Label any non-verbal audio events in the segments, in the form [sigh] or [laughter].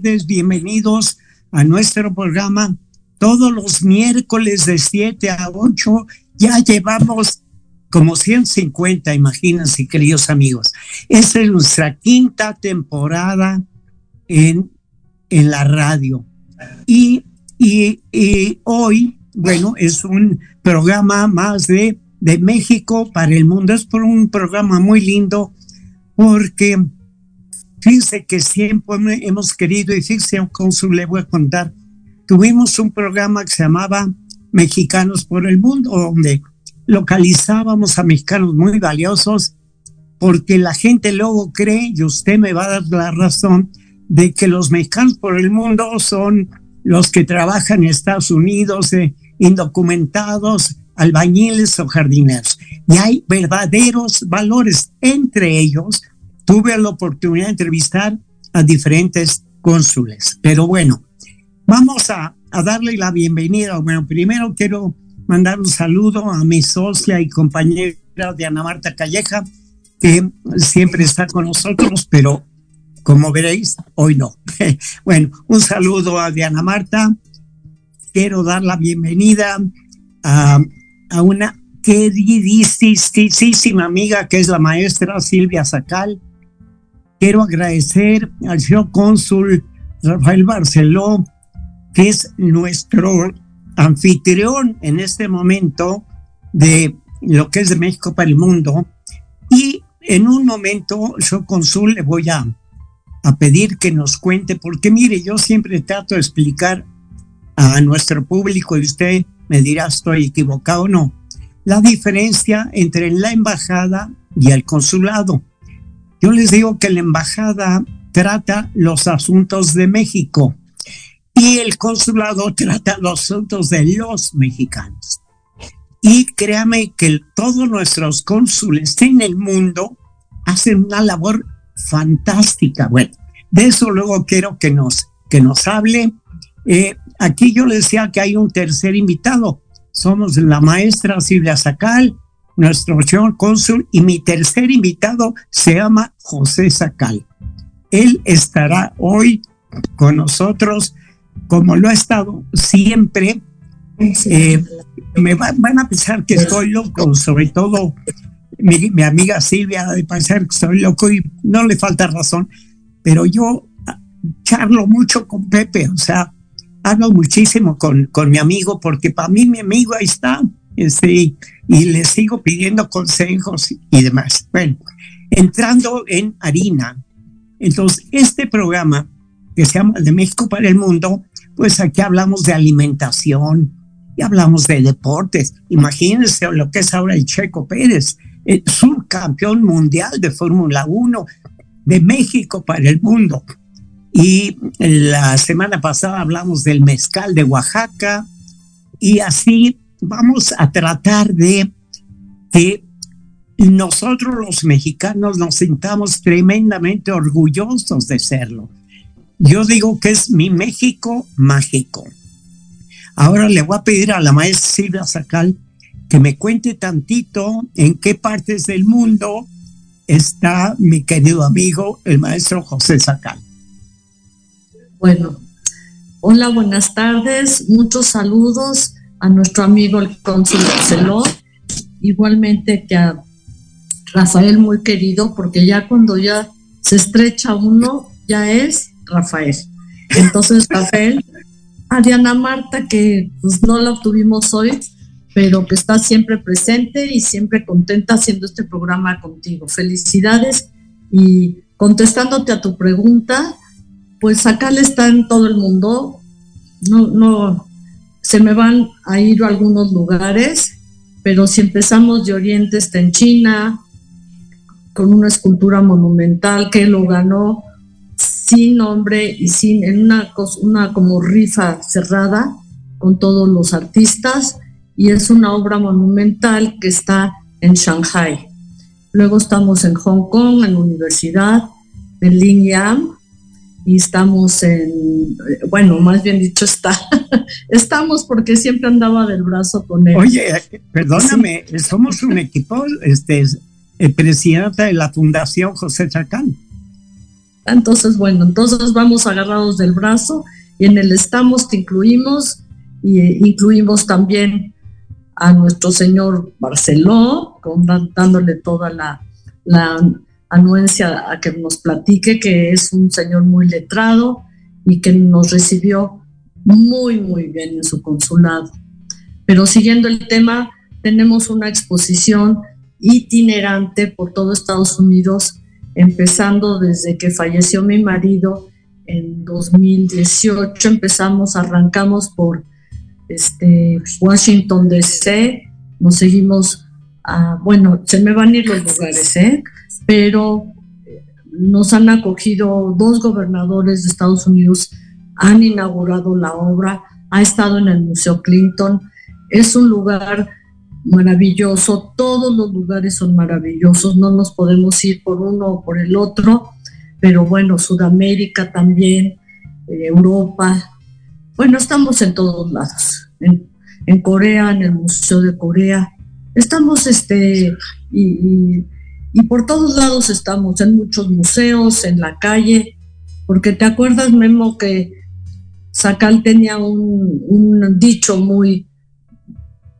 bienvenidos a nuestro programa. Todos los miércoles de 7 a 8 ya llevamos como 150, imagínense, queridos amigos. Esta es nuestra quinta temporada en, en la radio. Y, y, y hoy, bueno, es un programa más de, de México para el mundo. Es por un programa muy lindo porque Fíjense que siempre hemos querido, y fíjense, cónsul le voy a contar, tuvimos un programa que se llamaba Mexicanos por el Mundo, donde localizábamos a mexicanos muy valiosos, porque la gente luego cree, y usted me va a dar la razón, de que los mexicanos por el mundo son los que trabajan en Estados Unidos, eh, indocumentados, albañiles o jardineros. Y hay verdaderos valores, entre ellos tuve la oportunidad de entrevistar a diferentes cónsules. Pero bueno, vamos a, darle la bienvenida. Bueno, primero quiero mandar un saludo a mi socia y compañera Diana Marta Calleja, que siempre está con nosotros, pero como veréis, hoy no. [laughs] bueno, un saludo a Diana Marta. Quiero dar la bienvenida a, a una queridísima amiga que es la maestra Silvia Sacal, Quiero agradecer al señor cónsul Rafael Barceló, que es nuestro anfitrión en este momento de lo que es de México para el mundo. Y en un momento, yo cónsul le voy a, a pedir que nos cuente, porque mire, yo siempre trato de explicar a nuestro público y usted me dirá estoy equivocado o no, la diferencia entre la embajada y el consulado. Yo les digo que la embajada trata los asuntos de México y el consulado trata los asuntos de los mexicanos. Y créame que todos nuestros cónsules en el mundo hacen una labor fantástica. Bueno, de eso luego quiero que nos, que nos hable. Eh, aquí yo le decía que hay un tercer invitado. Somos la maestra Silvia Sacal, nuestro señor cónsul, y mi tercer invitado se llama José Sacal. Él estará hoy con nosotros, como lo ha estado siempre. Eh, me van a pensar que estoy loco, sobre todo mi, mi amiga Silvia de pensar que estoy loco y no le falta razón, pero yo charlo mucho con Pepe, o sea, hablo muchísimo con, con mi amigo, porque para mí mi amigo ahí está, este, y le sigo pidiendo consejos y demás. Bueno, entrando en harina. Entonces, este programa que se llama De México para el Mundo, pues aquí hablamos de alimentación y hablamos de deportes. Imagínense lo que es ahora el Checo Pérez, el subcampeón mundial de Fórmula 1 de México para el mundo. Y la semana pasada hablamos del mezcal de Oaxaca y así vamos a tratar de que nosotros los mexicanos nos sintamos tremendamente orgullosos de serlo. Yo digo que es mi México mágico. Ahora le voy a pedir a la maestra Silvia Sacal que me cuente tantito en qué partes del mundo está mi querido amigo, el maestro José Sacal. Bueno, hola, buenas tardes, muchos saludos a nuestro amigo el cónsul Barceló, igualmente que a Rafael muy querido, porque ya cuando ya se estrecha uno, ya es Rafael. Entonces, Rafael, a Diana Marta, que pues no la obtuvimos hoy, pero que está siempre presente y siempre contenta haciendo este programa contigo. Felicidades y contestándote a tu pregunta, pues acá le está en todo el mundo. No, no, se me van a ir a algunos lugares, pero si empezamos de Oriente está en China, con una escultura monumental que lo ganó sin nombre y sin, en una, una como rifa cerrada con todos los artistas y es una obra monumental que está en Shanghai. luego estamos en Hong Kong, en la universidad, en Lingyang, y estamos en, bueno, más bien dicho está, [laughs] estamos porque siempre andaba del brazo con él. Oye, perdóname, somos un [laughs] equipo, este, el presidente de la Fundación José Chacán. Entonces, bueno, entonces vamos agarrados del brazo y en el estamos te incluimos y eh, incluimos también a nuestro señor Barceló, dándole toda la, la anuencia a que nos platique, que es un señor muy letrado y que nos recibió muy, muy bien en su consulado. Pero siguiendo el tema, tenemos una exposición itinerante por todo Estados Unidos, empezando desde que falleció mi marido en 2018, empezamos, arrancamos por este, Washington DC, nos seguimos bueno, se me van a ir los lugares, ¿eh? pero eh, nos han acogido dos gobernadores de Estados Unidos, han inaugurado la obra, ha estado en el Museo Clinton, es un lugar maravilloso, todos los lugares son maravillosos, no nos podemos ir por uno o por el otro, pero bueno, Sudamérica también, eh, Europa, bueno, estamos en todos lados, en, Corea, en el Museo de Corea, estamos este, y, por todos lados estamos, en muchos museos, en la calle, porque te acuerdas, Memo, que Sacal tenía un, un dicho muy,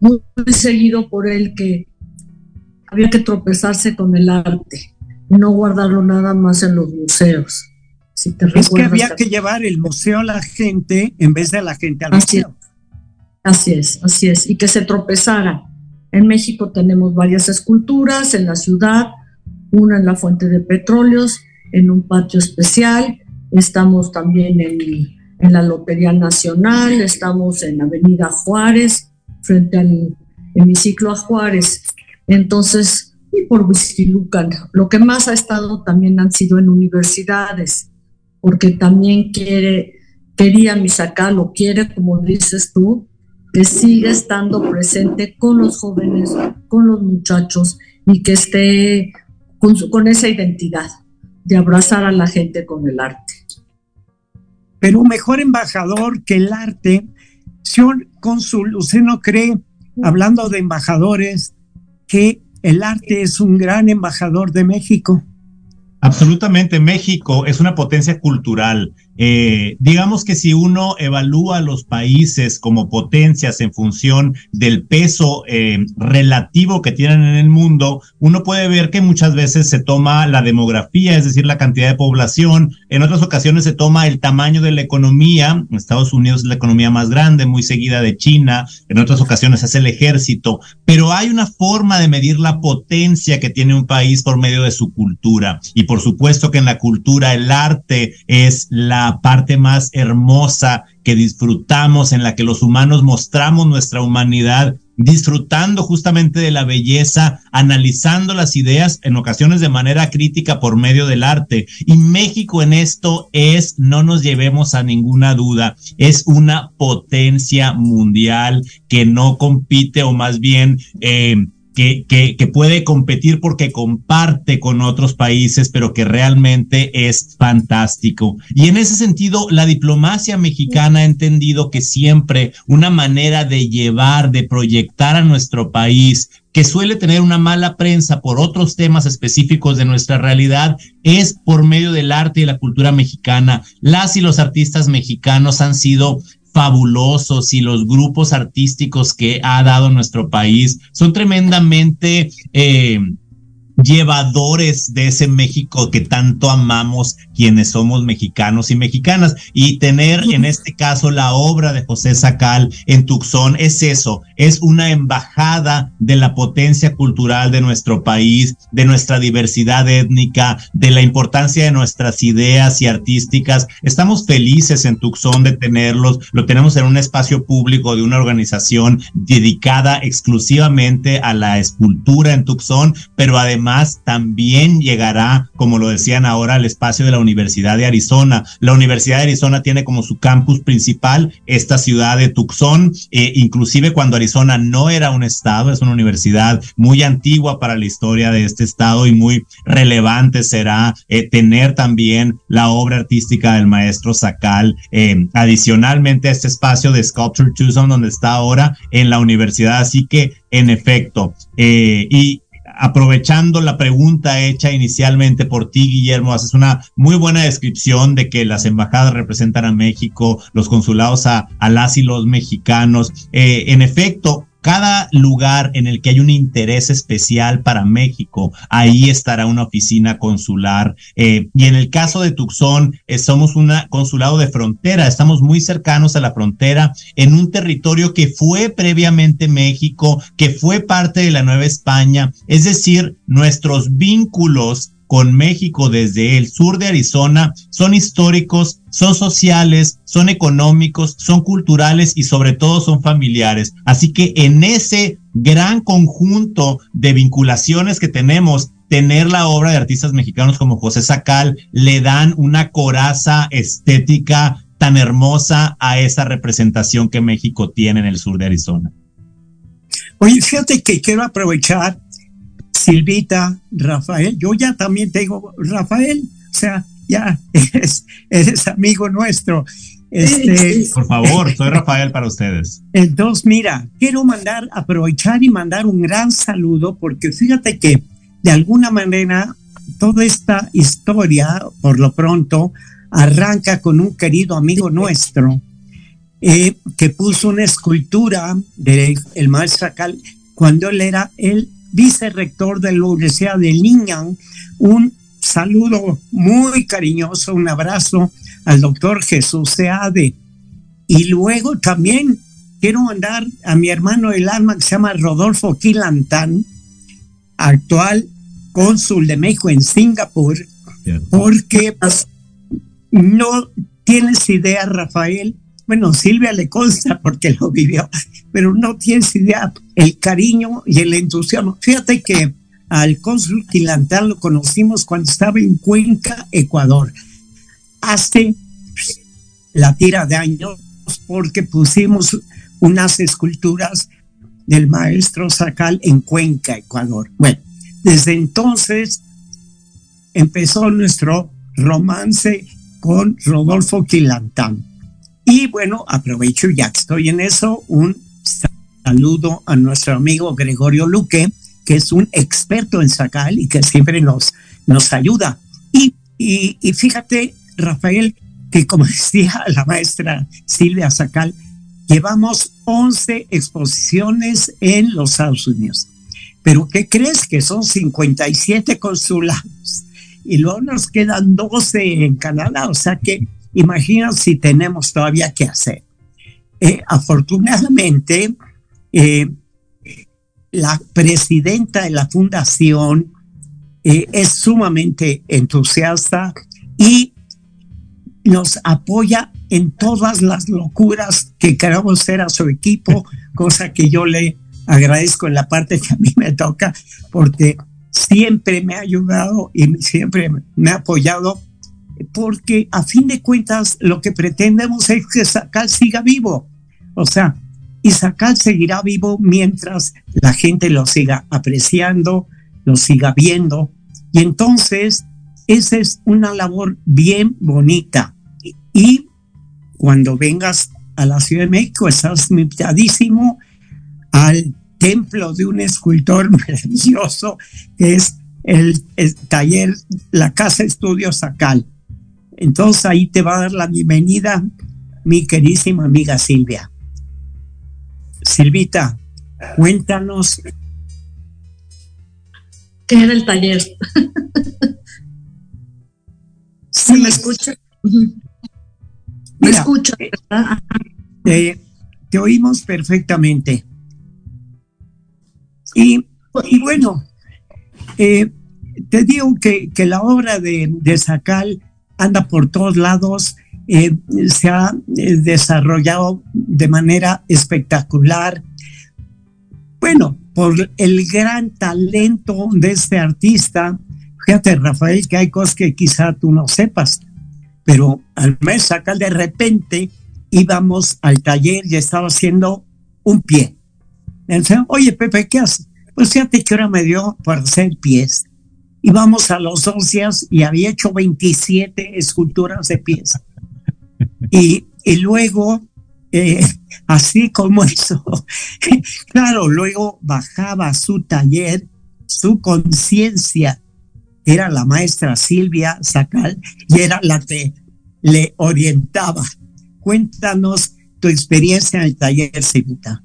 muy seguido por él que había que tropezarse con el arte y no guardarlo nada más en los museos. Si te es que había que llevar el museo a la gente en vez de la gente al museo. Así es, así es, y que se tropezara. En México tenemos varias esculturas en la ciudad, una en la fuente de petróleos, en un patio especial, estamos también en, en la Lotería Nacional, estamos en Avenida Juárez, frente al hemiciclo a Juárez. Entonces, y por Huizquilucan. Lo que más ha estado también han sido en universidades, porque también quiere, quería Misacá, lo quiere, como dices tú, que siga estando presente con los jóvenes, con los muchachos y que esté con, con esa identidad de abrazar a la gente con el arte. Pero mejor embajador que el arte, señor cónsul, ¿usted no cree, hablando de embajadores, que el arte es un gran embajador de México. Absolutamente, México es una potencia cultural, eh, digamos que si uno evalúa los países como potencias en función del peso eh, relativo que tienen en el mundo, uno puede ver que muchas veces se toma la demografía, es decir, la cantidad de población, en otras ocasiones se toma el tamaño de la economía, Estados Unidos es la economía más grande, muy seguida de China, en otras ocasiones es el ejército, pero hay una forma de medir la potencia que tiene un país por medio de su cultura. Y por supuesto que en la cultura el arte es la parte más hermosa que disfrutamos, en la que los humanos mostramos nuestra humanidad, disfrutando justamente de la belleza, analizando las ideas en ocasiones de manera crítica por medio del arte. Y México en esto es, no nos llevemos a ninguna duda, es una potencia mundial que no compite o más bien... Eh, que, puede competir porque comparte con otros países, pero que realmente es fantástico. Y en ese sentido, la diplomacia mexicana ha entendido que siempre una manera de llevar, de proyectar a nuestro país, que suele tener una mala prensa por otros temas específicos de nuestra realidad, es por medio del arte y la cultura mexicana. Las y los artistas mexicanos han sido fabulosos y los grupos artísticos que ha dado nuestro país. Son tremendamente eh, llevadores de ese México que tanto amamos quienes somos mexicanos y mexicanas. Y tener en este caso la obra de José Sacal en Tucson es eso, es una embajada de la potencia cultural de nuestro país, de nuestra diversidad étnica, de la importancia de nuestras ideas y artísticas. Estamos felices en Tucson de tenerlos, lo tenemos en un espacio público de una organización dedicada exclusivamente a la escultura en Tucson, pero además también llegará, como lo decían ahora, al espacio de la Universidad de Arizona. La Universidad de Arizona tiene como su campus principal esta ciudad de Tucson, eh, inclusive cuando Arizona no era un estado, es una universidad muy antigua para la historia de este estado y muy relevante será eh, tener también la obra artística del maestro Sacal, eh, adicionalmente este espacio de Sculpture Tucson donde está ahora en la universidad. Así que, en efecto, y aprovechando la pregunta hecha inicialmente por ti, Guillermo, haces una muy buena descripción de que las embajadas representan a México, los consulados a, las y los mexicanos. Eh, en efecto, cada lugar en el que hay un interés especial para México, ahí estará una oficina consular. Eh, y en el caso de Tucson, eh, somos un consulado de frontera, estamos muy cercanos a la frontera en un territorio que fue previamente México, que fue parte de la Nueva España. Es decir, nuestros vínculos con México desde el sur de Arizona son históricos, son sociales, son económicos, son culturales y sobre todo son familiares. Así que en ese gran conjunto de vinculaciones que tenemos, tener la obra de artistas mexicanos como José Sacal le dan una coraza estética tan hermosa a esa representación que México tiene en el sur de Arizona. Oye, fíjate que quiero aprovechar Silvita, Rafael, yo ya también tengo Rafael, o sea, ya [laughs] eres, amigo nuestro. Este, Por favor, soy Rafael para ustedes. Entonces, mira, quiero mandar, aprovechar y mandar un gran saludo, porque fíjate que de alguna manera toda esta historia, por lo pronto, arranca con un querido amigo nuestro eh, que puso una escultura del el maestro Cal cuando él era el vicerrector de la Universidad de Lingnan, un saludo muy cariñoso, un abrazo al doctor Jesús Seade. Y luego también quiero mandar a mi hermano del alma que se llama Rodolfo Quilantán, actual cónsul de México en Singapur, porque pues, no tienes idea, Rafael, bueno, Silvia le consta porque lo vivió, pero no tienes idea el cariño y el entusiasmo. Fíjate que al cónsul Quilantán lo conocimos cuando estaba en Cuenca, Ecuador. Hace la tira de años porque pusimos unas esculturas del maestro Sacal en Cuenca, Ecuador. Bueno, desde entonces empezó nuestro romance con Rodolfo Quilantán. Y bueno, aprovecho ya que estoy en eso, un saludo a nuestro amigo Gregorio Luque, que es un experto en Sacal y que siempre nos, nos ayuda. Y, y, fíjate, Rafael, que como [laughs] decía la maestra Silvia Sacal, llevamos 11 exposiciones en los Estados Unidos. Pero ¿qué crees? Que son 57 consulados y luego nos quedan 12 en Canadá, o sea que Imagina si tenemos todavía que hacer. Eh, afortunadamente, eh, la presidenta de la fundación eh, es sumamente entusiasta y nos apoya en todas las locuras que queramos hacer a su equipo, cosa que yo le agradezco en la parte que a mí me toca, porque siempre me ha ayudado y siempre me ha apoyado porque a fin de cuentas lo que pretendemos es que Sacal siga vivo. O sea, y Sacal seguirá vivo mientras la gente lo siga apreciando, lo siga viendo. Y entonces, esa es una labor bien bonita. Y cuando vengas a la Ciudad de México, estás invitadísimo al templo de un escultor [laughs] maravilloso, que es el, el taller, la Casa Estudio Sacal. Entonces ahí te va a dar la bienvenida mi querísima amiga Silvia. Silvita, cuéntanos. ¿Qué era el taller? [laughs] ¿Sí me escucha? Me escucha, ¿verdad? te oímos perfectamente. Y, bueno, eh, te digo que, que, la obra de, de Sacal anda por todos lados, eh, se ha eh, desarrollado de manera espectacular. Bueno, por el gran talento de este artista. Fíjate, Rafael, que hay cosas que quizá tú no sepas, pero al mes acá de repente íbamos al taller y estaba haciendo un pie. Me oye, Pepe, ¿qué haces? Pues fíjate que hora me dio para hacer pies. Íbamos a los dos días y había hecho 27 esculturas de pies. Y, y luego eh, [laughs] así como eso. [laughs] claro, luego bajaba su taller, su conciencia era la maestra Silvia Sacal y era la que le orientaba. Cuéntanos tu experiencia en el taller, Silvita.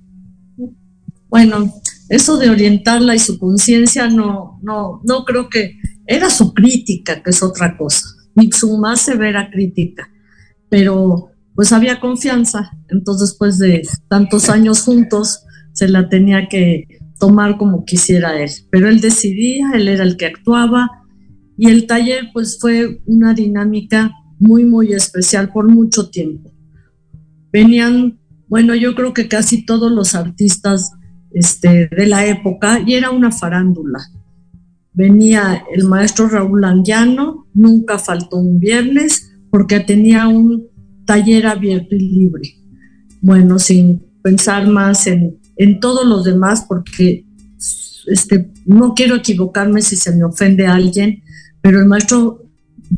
Bueno, eso de orientarla y su conciencia no, no, no creo que era su crítica, que es otra cosa, ni su más severa crítica, pero pues había confianza, entonces después de tantos años juntos se la tenía que tomar como quisiera él, pero él decidía, él era el que actuaba. Y el taller pues fue una dinámica muy muy especial por mucho tiempo. Venían, bueno, yo creo que casi todos los artistas este, de la época y era una farándula. Venía el maestro Raúl Anguiano, nunca faltó un viernes porque tenía un taller abierto y libre. Bueno, sin pensar más en, en todos los demás, porque este, no quiero equivocarme si se me ofende a alguien, pero el maestro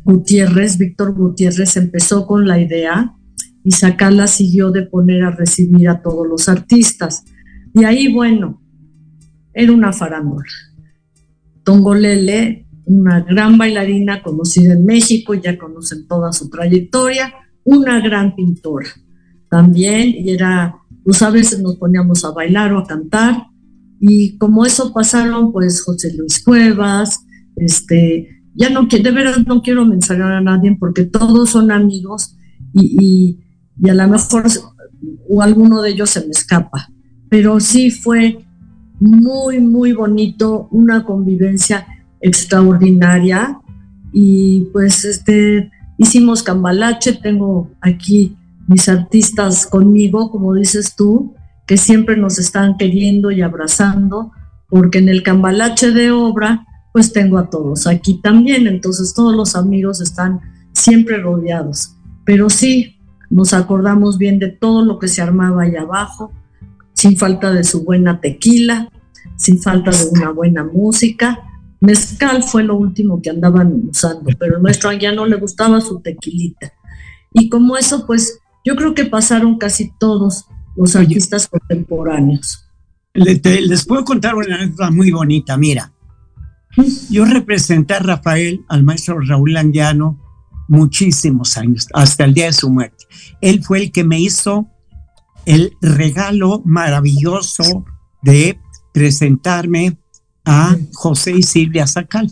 Gutiérrez, Víctor Gutiérrez, empezó con la idea y Sacala siguió de poner a recibir a todos los artistas. Y ahí, bueno, era una farándula. Tongolele, una gran bailarina conocida en México, ya conocen toda su trayectoria, una gran pintora también, y era, pues a veces nos poníamos a bailar o a cantar, y como eso pasaron, pues José Luis Cuevas, este, ya no de veras no quiero mencionar a nadie porque todos son amigos y, y, a lo mejor o alguno de ellos se me escapa, pero sí fue muy, muy bonito, una convivencia extraordinaria. Y pues este, Hicimos cambalache, tengo aquí mis artistas conmigo, como dices tú, que siempre nos están queriendo y abrazando, porque en el cambalache de obra, pues tengo a todos aquí también, entonces todos los amigos están siempre rodeados. Pero sí, nos acordamos bien de todo lo que se armaba ahí abajo, sin falta de su buena tequila, sin falta de una buena música, Mezcal fue lo último que andaban usando, pero el maestro ya no le gustaba su tequilita. Y como eso, pues yo creo que pasaron casi todos los artistas contemporáneos. Les, puedo contar una anécdota muy bonita, mira. Yo representé a Rafael, al maestro Raúl Anguiano, muchísimos años, hasta el día de su muerte. Él fue el que me hizo el regalo maravilloso de presentarme a José y Silvia Sacal,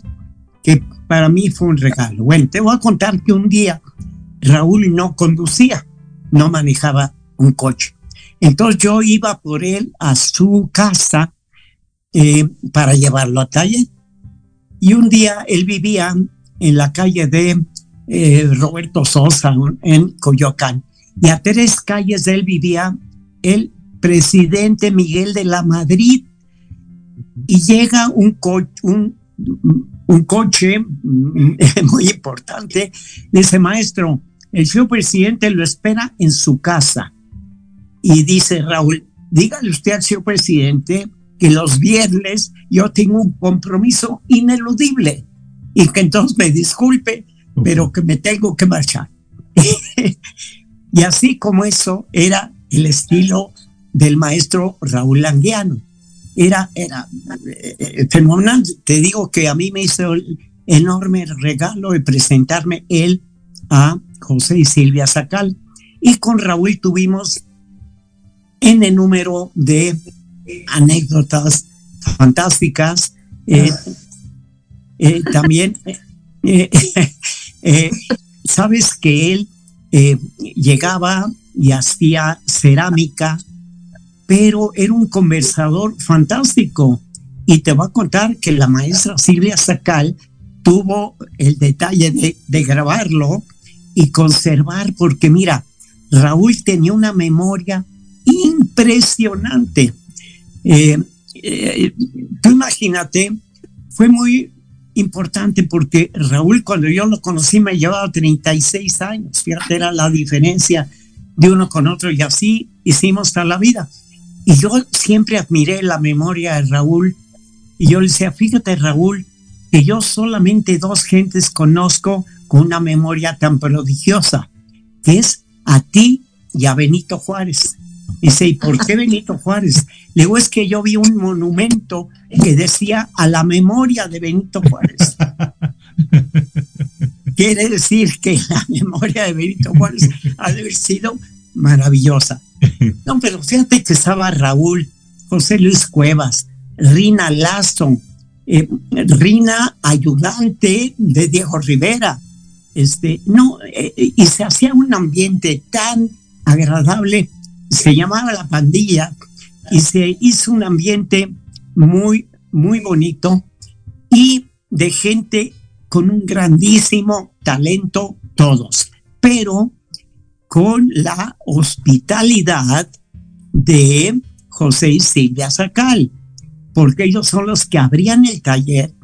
que para mí fue un regalo. Bueno, te voy a contar que un día Raúl no conducía, no manejaba un coche. Entonces yo iba por él a su casa eh, para llevarlo a taller. Y un día él vivía en la calle de eh, Roberto Sosa, en Coyoacán. Y a tres calles de él vivía el presidente Miguel de la Madrid, y llega un, un, un coche [laughs] muy importante, dice, maestro, el señor presidente lo espera en su casa. Y dice Raúl, dígale usted al señor presidente que los viernes yo tengo un compromiso ineludible y que entonces me disculpe, pero que me tengo que marchar. [laughs] y así como eso era el estilo del maestro Raúl Languiano era, era eh, fenomenal. Te digo que a mí me hizo el enorme regalo de presentarme él a José y Silvia Sacal. Y con Raúl tuvimos N número de anécdotas fantásticas. Eh, eh, también, [laughs] sabes que él llegaba y hacía cerámica pero era un conversador fantástico. Y te voy a contar que la maestra Silvia Sacal tuvo el detalle de, grabarlo y conservar, porque mira, Raúl tenía una memoria impresionante. Eh, eh, tú imagínate, fue muy importante porque Raúl cuando yo lo conocí me llevaba 36 años, fíjate, era la diferencia de uno con otro y así hicimos toda la vida. Y yo siempre admiré la memoria de Raúl y yo le decía, fíjate Raúl, que yo solamente dos gentes conozco con una memoria tan prodigiosa, que es a ti y a Benito Juárez. Dice, ¿y por qué Benito Juárez? Le digo, es que yo vi un monumento que decía a la memoria de Benito Juárez. [laughs] Quiere decir que la memoria de Benito Juárez ha de haber sido maravillosa. No, pero fíjate que estaba Raúl, José Luis Cuevas, Rina Laston, eh, Rina ayudante de Diego Rivera. Este, no, eh, y se hacía un ambiente tan agradable, se llamaba la pandilla y se hizo un ambiente muy, muy bonito y de gente con un grandísimo talento todos, pero con la hospitalidad de José y Silvia Sacal, porque ellos son los que abrían el taller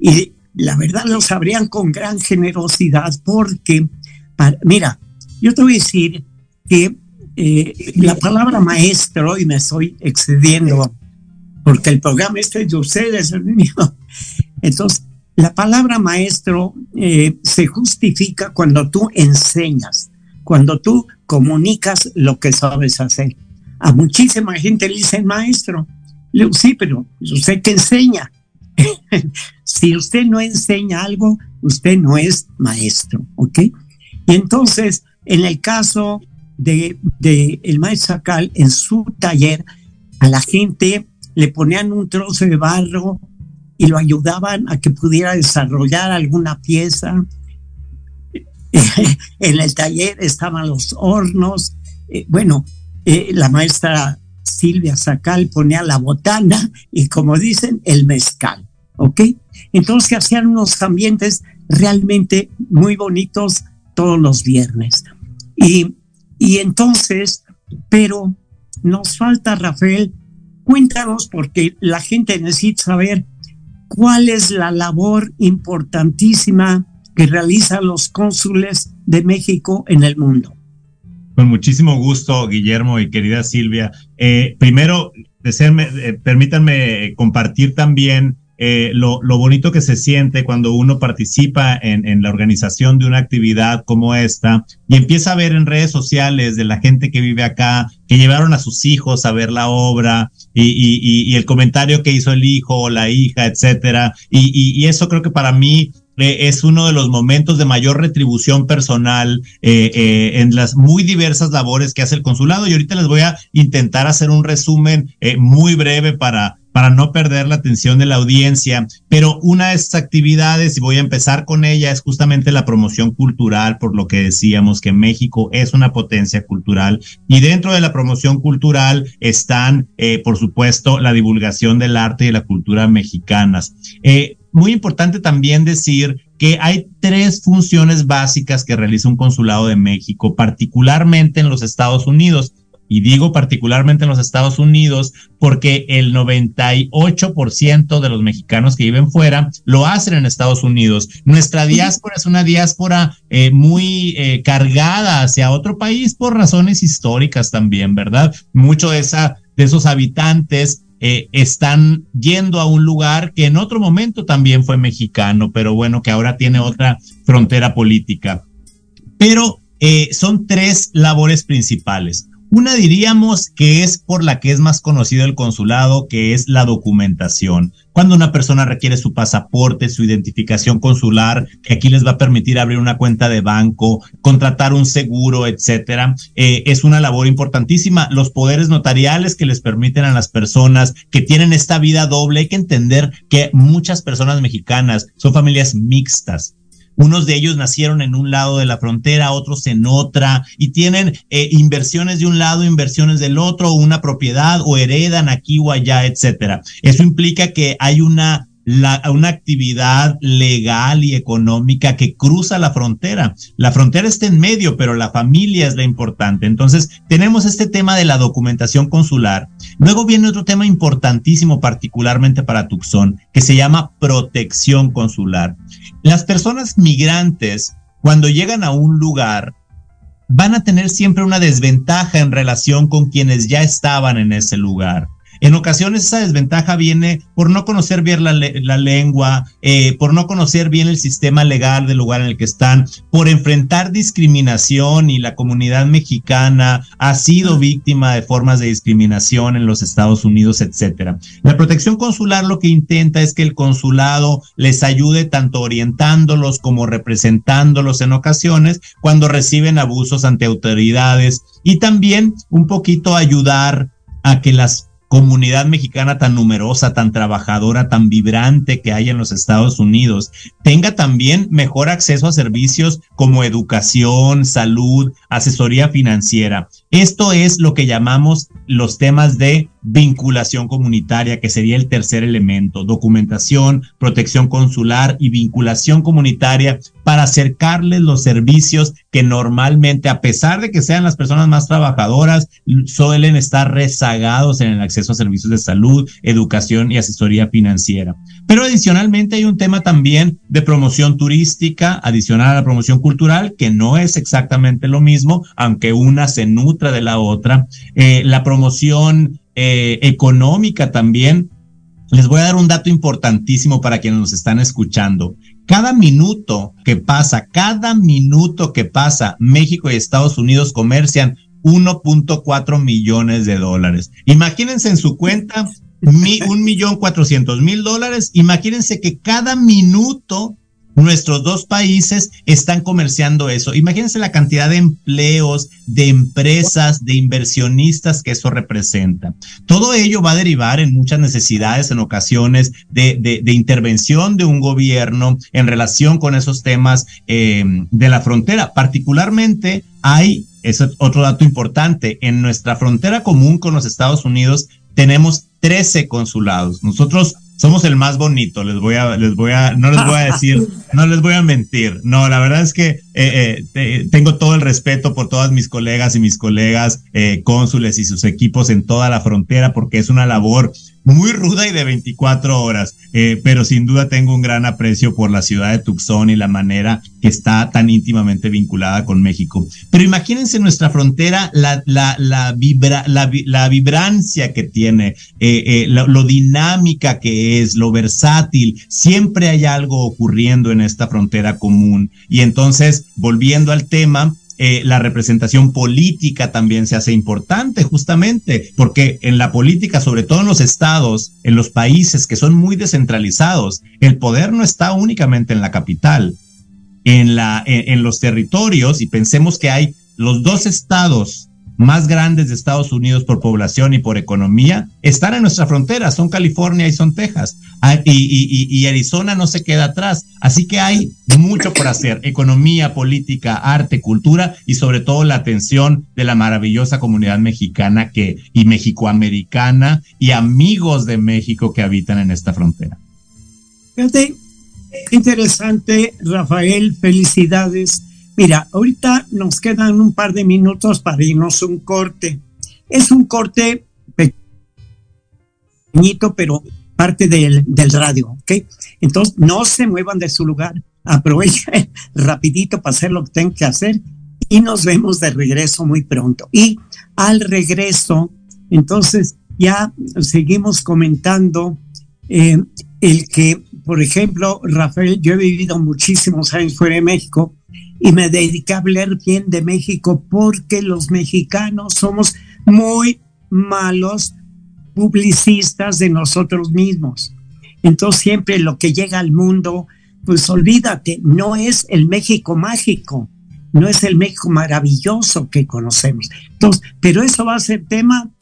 y la verdad los abrían con gran generosidad porque, mira, yo te voy a decir que eh, la palabra maestro, y me estoy excediendo, porque el programa este es de ustedes, entonces la palabra maestro eh, se justifica cuando tú enseñas, cuando tú comunicas lo que sabes hacer. A muchísima gente le dicen maestro. Le digo, sí, pero usted que enseña. [laughs] si usted no enseña algo, usted no es maestro, ¿ok? Y entonces, en el caso de, de el maestro Sacal, en su taller, a la gente le ponían un trozo de barro y lo ayudaban a que pudiera desarrollar alguna pieza. [laughs] en el taller estaban los hornos. Eh, bueno, eh, la maestra Silvia Sacal ponía la botana y como dicen, el mezcal. ¿Ok? Entonces hacían unos ambientes realmente muy bonitos todos los viernes. Y, y entonces, pero nos falta, Rafael, cuéntanos porque la gente necesita saber cuál es la labor importantísima que realizan los cónsules de México en el mundo. Con muchísimo gusto, Guillermo y querida Silvia. Eh, primero, eh, permítanme compartir también eh, lo, bonito que se siente cuando uno participa en, la organización de una actividad como esta y empieza a ver en redes sociales de la gente que vive acá, que llevaron a sus hijos a ver la obra y, el comentario que hizo el hijo o la hija, etcétera. Y, eso creo que para mí eh, es uno de los momentos de mayor retribución personal eh, en las muy diversas labores que hace el consulado. Y ahorita les voy a intentar hacer un resumen muy breve para para no perder la atención de la audiencia. Pero una de estas actividades, y voy a empezar con ella, es justamente la promoción cultural, por lo que decíamos que México es una potencia cultural. Y dentro de la promoción cultural están, eh, por supuesto, la divulgación del arte y la cultura mexicanas. Eh, muy importante también decir que hay tres funciones básicas que realiza un consulado de México, particularmente en los Estados Unidos y digo particularmente en los Estados Unidos, porque el 98% de los mexicanos que viven fuera lo hacen en Estados Unidos. Nuestra diáspora es una diáspora eh, muy eh, cargada hacia otro país por razones históricas también, ¿verdad? Mucho de, esa, de esos habitantes eh, están yendo a un lugar que en otro momento también fue mexicano, pero bueno, que ahora tiene otra frontera política. Pero son tres labores principales. Una diríamos que es por la que es más conocido el consulado, que es la documentación. Cuando una persona requiere su pasaporte, su identificación consular, que aquí les va a permitir abrir una cuenta de banco, contratar un seguro, etcétera, eh, es una labor importantísima. Los poderes notariales que les permiten a las personas que tienen esta vida doble, hay que entender que muchas personas mexicanas son familias mixtas unos de ellos nacieron en un lado de la frontera, otros en otra, y tienen eh, inversiones de un lado, inversiones del otro, una propiedad, o heredan aquí o allá, etcétera. Eso implica que hay una una actividad legal y económica que cruza la frontera. La frontera está en medio, pero la familia es la importante. Entonces, tenemos este tema de la documentación consular Luego viene otro tema importantísimo, particularmente para Tucson, que se llama protección consular. Las personas migrantes, cuando llegan a un lugar, van a tener siempre una desventaja en relación con quienes ya estaban en ese lugar. En ocasiones esa desventaja viene por no conocer bien la, lengua, eh, por no conocer bien el sistema legal del lugar en el que están, por enfrentar discriminación y la comunidad mexicana ha sido víctima de formas de discriminación en los Estados Unidos, etcétera. La protección consular lo que intenta es que el consulado les ayude tanto orientándolos como representándolos en ocasiones cuando reciben abusos ante autoridades y también un poquito ayudar a que las comunidad mexicana tan numerosa, tan trabajadora, tan vibrante que hay en los Estados Unidos, tenga también mejor acceso a servicios como educación, salud, asesoría financiera. Esto es lo que llamamos los temas de vinculación comunitaria, que sería el tercer elemento, documentación, protección consular y vinculación comunitaria para acercarles los servicios que normalmente, a pesar de que sean las personas más trabajadoras, suelen estar rezagados en el acceso a servicios de salud, educación y asesoría financiera. Pero adicionalmente hay un tema también de promoción turística, adicional a la promoción cultural, que no es exactamente lo mismo, aunque una se nutra de la otra. Eh, la promoción eh, económica también. Les voy a dar un dato importantísimo para quienes nos están escuchando. Cada minuto que pasa, cada minuto que pasa, México y Estados Unidos comercian 1.4 millones de dólares. Imagínense en su cuenta un millón cuatrocientos mil dólares. Imagínense que cada minuto Nuestros dos países están comerciando eso. Imagínense la cantidad de empleos, de empresas, de inversionistas que eso representa. Todo ello va a derivar en muchas necesidades en ocasiones de, intervención de un gobierno en relación con esos temas eh, de la frontera. Particularmente hay, otro dato importante, en nuestra frontera común con los Estados Unidos tenemos 13 consulados. Nosotros somos el más bonito, les voy a, les voy a, no les voy a decir, [laughs] no les voy a mentir. No, la verdad es que eh, eh, tengo todo el respeto por todas mis colegas y mis colegas eh, cónsules y sus equipos en toda la frontera porque es una labor muy ruda y de 24 horas, eh, pero sin duda tengo un gran aprecio por la ciudad de Tucson y la manera que está tan íntimamente vinculada con México. Pero imagínense nuestra frontera, la, la, la, vibra, la, la vibrancia que tiene, eh, eh, lo, lo dinámica que es, lo versátil, siempre hay algo ocurriendo en esta frontera común. Y entonces, volviendo al tema, eh, la representación política también se hace importante, justamente, porque en la política, sobre todo en los estados, en los países que son muy descentralizados, el poder no está únicamente en la capital, en, la, en los territorios, y pensemos que hay los dos estados más grandes de Estados Unidos por población y por economía están en nuestra frontera, son California y son Texas. Ah, y, Arizona no se queda atrás. Así que hay mucho por hacer, economía, política, arte, cultura y sobre todo la atención de la maravillosa comunidad mexicana que, y mexicoamericana y amigos de México que habitan en esta frontera. Fíjate, interesante, Rafael, felicidades Mira, ahorita nos quedan un par de minutos para irnos un corte. Es un corte pequeñito, pero parte del, del radio, ¿ok? Entonces, no se muevan de su lugar. Aprovechen [laughs] rapidito para hacer lo que tengan que hacer y nos vemos de regreso muy pronto. Y al regreso, entonces ya seguimos comentando eh, el que, por ejemplo, Rafael, yo he vivido muchísimos años fuera de México y me dediqué a hablar bien de México porque los mexicanos somos muy malos publicistas de nosotros mismos. Entonces siempre lo que llega al mundo, pues olvídate, no es el México mágico, no es el México maravilloso que conocemos. Entonces, pero eso va a ser tema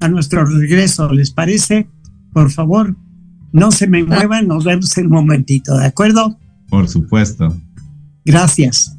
a nuestro regreso, ¿les parece? Por favor, no se me muevan, nos vemos en un momentito, ¿de acuerdo? Por supuesto. Gracias.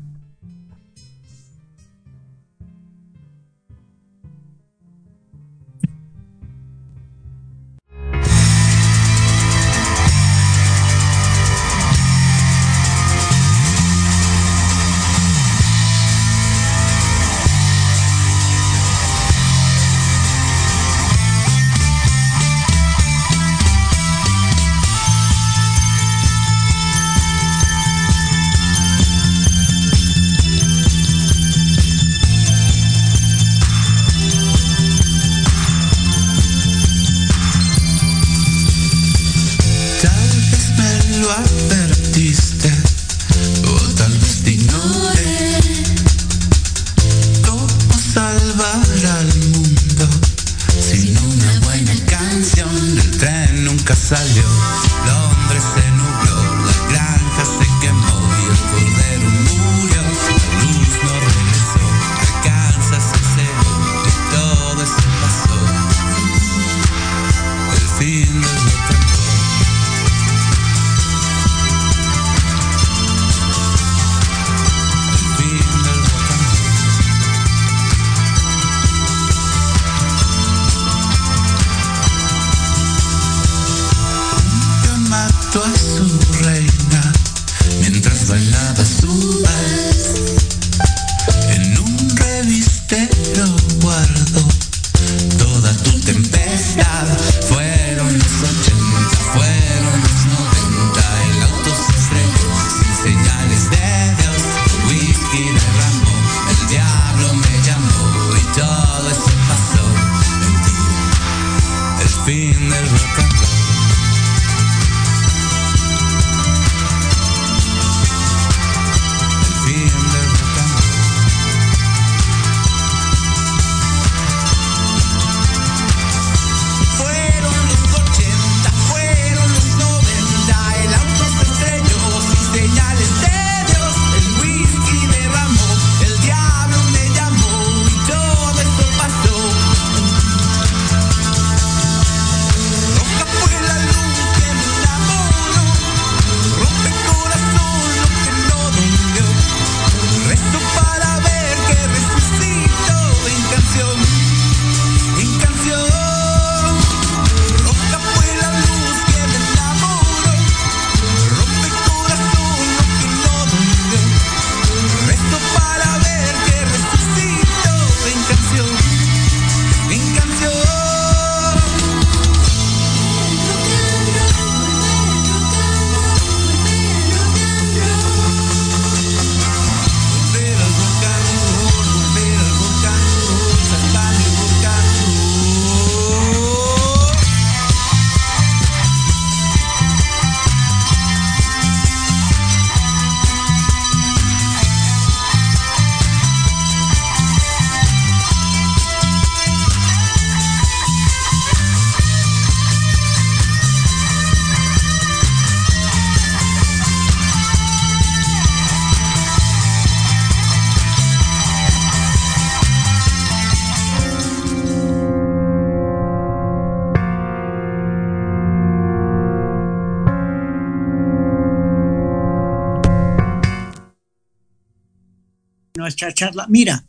Nuestra charla. Mira,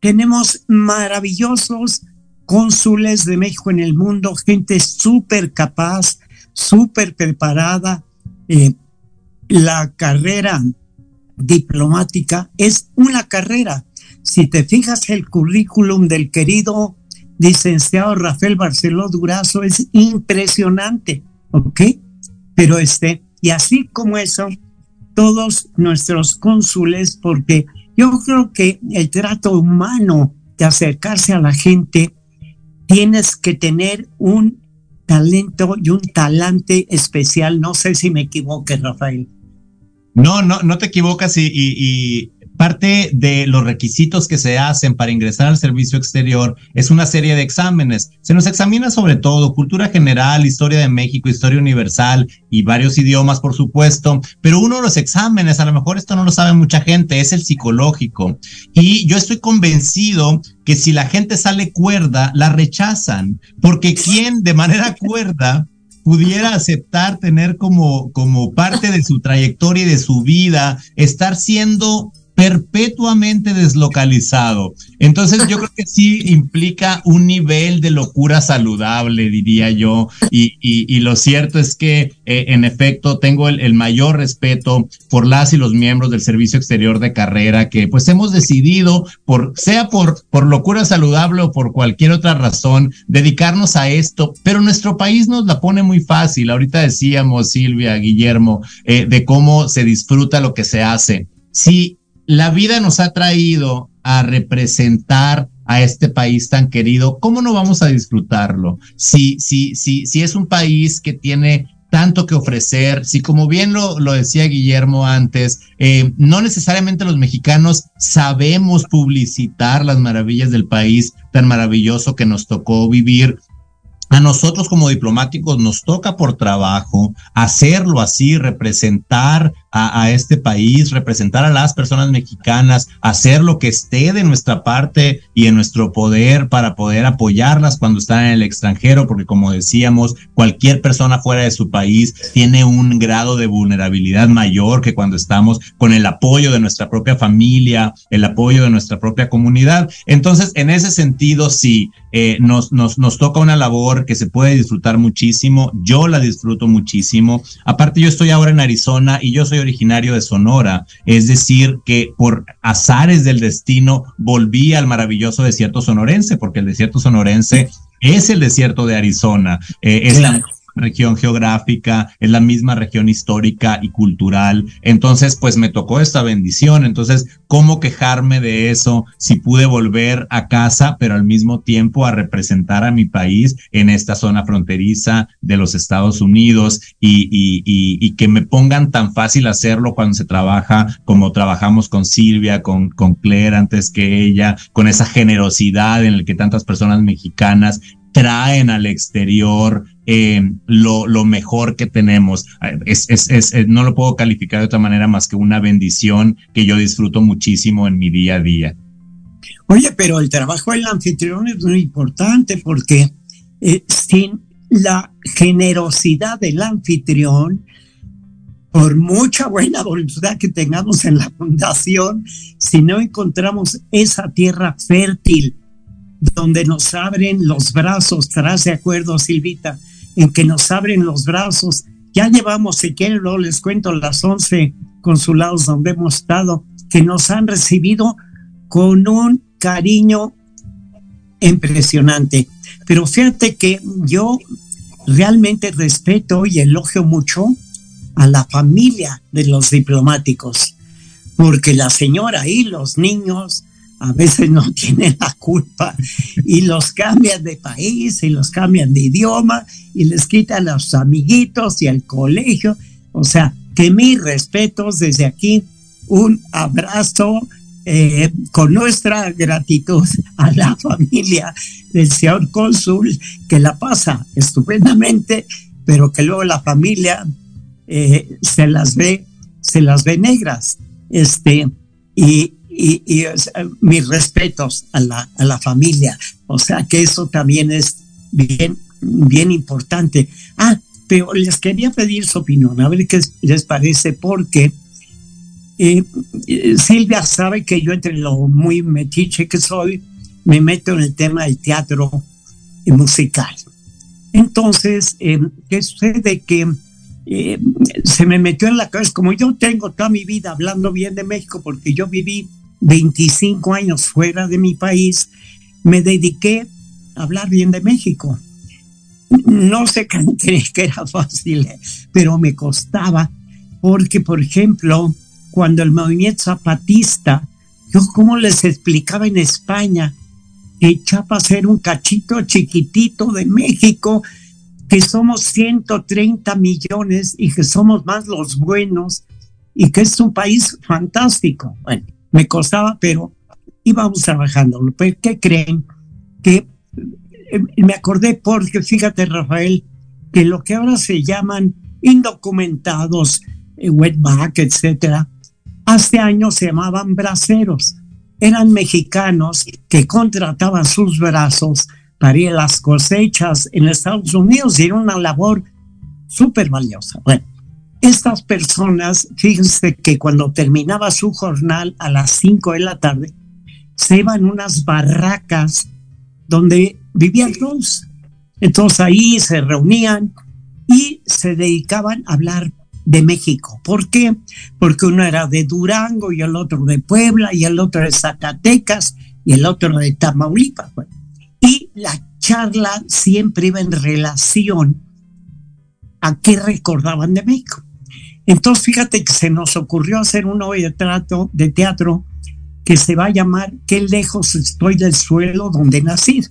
tenemos maravillosos cónsules de México en el mundo, gente súper capaz, súper preparada. Eh, la carrera diplomática es una carrera. Si te fijas el currículum del querido licenciado Rafael Barceló Durazo es impresionante, ¿ok? Pero este, y así como eso, todos nuestros cónsules, porque yo creo que el trato humano de acercarse a la gente, tienes que tener un talento y un talante especial. No sé si me equivoque, Rafael. No, no, no te equivocas y Parte de los requisitos que se hacen para ingresar al servicio exterior es una serie de exámenes. Se nos examina sobre todo cultura general, historia de México, historia universal y varios idiomas, por supuesto, pero uno de los exámenes, a lo mejor esto no lo sabe mucha gente, es el psicológico. Y yo estoy convencido que si la gente sale cuerda, la rechazan, porque quien de manera cuerda pudiera aceptar tener como, como parte de su trayectoria y de su vida, estar siendo perpetuamente deslocalizado. Entonces yo creo que sí implica un nivel de locura saludable, diría yo. Y, lo cierto es que, eh, en efecto, tengo el, mayor respeto por las y los miembros del Servicio Exterior de Carrera que pues hemos decidido, por, sea por, por locura saludable o por cualquier otra razón, dedicarnos a esto. Pero nuestro país nos la pone muy fácil. Ahorita decíamos, Silvia, Guillermo, eh, de cómo se disfruta lo que se hace. Sí, la vida nos ha traído a representar a este país tan querido, ¿cómo no vamos a disfrutarlo? Si, si, si, si es un país que tiene tanto que ofrecer, si como bien lo, lo decía Guillermo antes, eh, no necesariamente los mexicanos sabemos publicitar las maravillas del país tan maravilloso que nos tocó vivir, a nosotros como diplomáticos nos toca por trabajo hacerlo así, representar a, este país, representar a las personas mexicanas, hacer lo que esté de nuestra parte y en nuestro poder para poder apoyarlas cuando están en el extranjero, porque como decíamos, cualquier persona fuera de su país tiene un grado de vulnerabilidad mayor que cuando estamos con el apoyo de nuestra propia familia, el apoyo de nuestra propia comunidad. Entonces, en ese sentido, sí, eh, nos, nos, nos toca una labor que se puede disfrutar muchísimo. Yo la disfruto muchísimo. Aparte, yo estoy ahora en Arizona y yo soy originario de Sonora, es decir, que por azares del destino volví al maravilloso desierto sonorense, porque el desierto sonorense es el desierto de Arizona. Eh, es la región geográfica, es la misma región histórica y cultural. Entonces, pues me tocó esta bendición. Entonces, ¿cómo quejarme de eso si pude volver a casa, pero al mismo tiempo a representar a mi país en esta zona fronteriza de los Estados Unidos y, que me pongan tan fácil hacerlo cuando se trabaja como trabajamos con Silvia, con, con Claire antes que ella, con esa generosidad en la que tantas personas mexicanas traen al exterior eh, lo, lo, mejor que tenemos. Es, es, es, no lo puedo calificar de otra manera más que una bendición que yo disfruto muchísimo en mi día a día. Oye, pero el trabajo del anfitrión es muy importante porque eh, sin la generosidad del anfitrión, por mucha buena [laughs] voluntad que tengamos en la fundación, si no encontramos esa tierra fértil donde nos abren los brazos, ¿estarás de acuerdo, Silvita? En que nos abren los brazos. Ya llevamos, si quieren, luego les cuento las 11 consulados donde hemos estado, que nos han recibido con un cariño impresionante. Pero fíjate que yo realmente respeto y elogio mucho a la familia de los diplomáticos, porque la señora y los niños a veces no [laughs] tienen la culpa y los cambian de país y los cambian de idioma y les quitan a los amiguitos y al colegio. O sea, que mis respetos desde aquí, un abrazo eh, con nuestra gratitud a la [laughs] familia del señor cónsul que la pasa estupendamente, pero que luego la familia eh, se las ve, se las ve negras. Este, y, y, eh, mis respetos a la, a la familia. O sea que eso también es bien, bien importante. Ah, pero les quería pedir su opinión, a ver qué les parece, porque eh, Silvia sabe que yo entre lo muy metiche que soy, me meto en el tema del teatro musical. Entonces, eh, ¿qué sucede? Que se me metió en la cabeza, como yo tengo toda mi vida hablando bien de México, porque yo viví 25 años fuera de mi país, me dediqué a hablar bien de México. No sé qué [laughs] que era fácil, pero me costaba, porque, por ejemplo, cuando el movimiento zapatista, yo como les explicaba en España, que Chiapas era un cachito chiquitito de México, que somos 130 millones y que somos más los buenos y que es un país fantástico. Bueno, me costaba, pero íbamos trabajando. ¿Qué creen? Que eh, me acordé porque, fíjate, Rafael, que lo que ahora se llaman indocumentados, eh, wetback, etcétera, hace años se llamaban braceros. Eran mexicanos que contrataban sus brazos para ir a las cosechas en Estados Unidos y era una labor súper valiosa. Bueno, estas personas, fíjense que cuando terminaba su jornal a las 5 de la tarde, se iban unas barracas donde vivían todos. Entonces ahí se reunían y se dedicaban a hablar de México. ¿Por qué? Porque uno era de Durango y el otro de Puebla y el otro de Zacatecas y el otro de Tamaulipas. Y la charla siempre iba en relación a qué recordaban de México. Entonces, fíjate que se nos ocurrió hacer un obra de teatro, de teatro que se va a llamar Qué lejos estoy del suelo donde nací,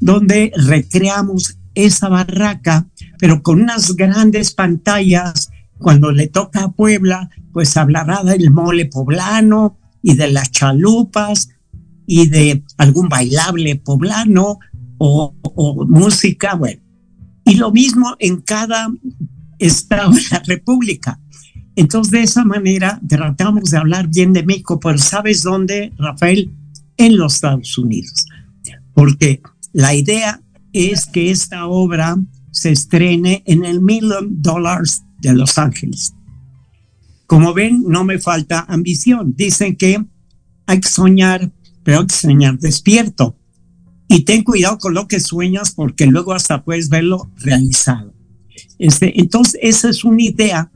donde recreamos esa barraca pero con unas grandes pantallas. Cuando le toca a Puebla, pues hablará del mole poblano y de las chalupas y de algún bailable poblano o, o música, bueno. Y lo mismo en cada estado de la República. Entonces, de esa manera tratamos de hablar bien de México, pero ¿sabes dónde, Rafael? En los Estados Unidos. Porque la idea es que esta obra se estrene en el Million Dollars de Los Ángeles. Como ven, no me falta ambición. Dicen que hay que soñar, pero hay que soñar despierto. Y ten cuidado con lo que sueñas porque luego hasta puedes verlo realizado. Este, entonces, esa es una idea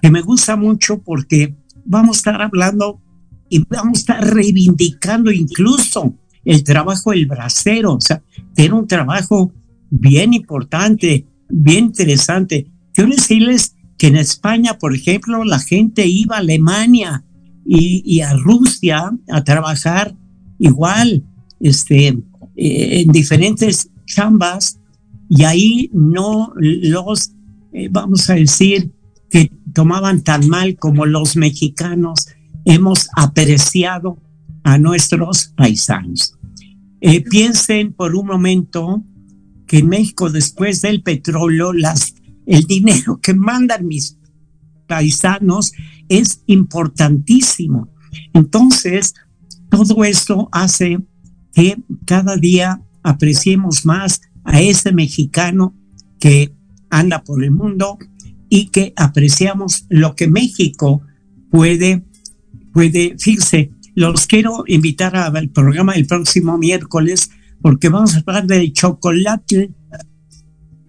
que me gusta mucho porque vamos a estar hablando y vamos a estar reivindicando incluso el trabajo del bracero, o sea, era un trabajo bien importante, bien interesante. Quiero decirles que en España, por ejemplo, la gente iba a Alemania y, a Rusia a trabajar igual, este, eh, en diferentes chambas, y ahí no los, eh, vamos a decir, que tomaban tan mal como los mexicanos hemos apreciado a nuestros paisanos. Eh, piensen por un momento que en México después del petróleo, las, el dinero que mandan mis paisanos es importantísimo. Entonces, todo esto hace que cada día apreciemos más a ese mexicano que anda por el mundo y que apreciamos lo que México puede, puede, fíjense, los quiero invitar al programa el próximo miércoles porque vamos a hablar de chocolate.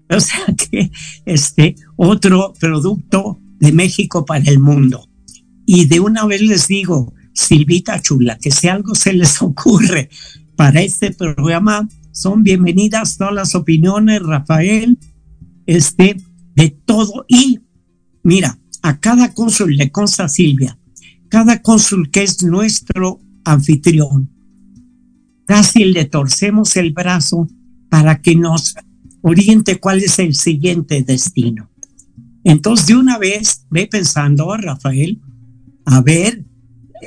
O sea [laughs] que este otro producto de México para el mundo. Y de una vez les digo, Silvita Chula, que si algo se les [laughs] ocurre para este programa, son bienvenidas todas las opiniones, Rafael, este, de todo. Y mira, a cada cónsul le consta Silvia, cada cónsul que es nuestro anfitrión, casi le torcemos el brazo para que nos oriente cuál es el siguiente destino. Entonces, de una vez, ve pensando, Rafael, a ver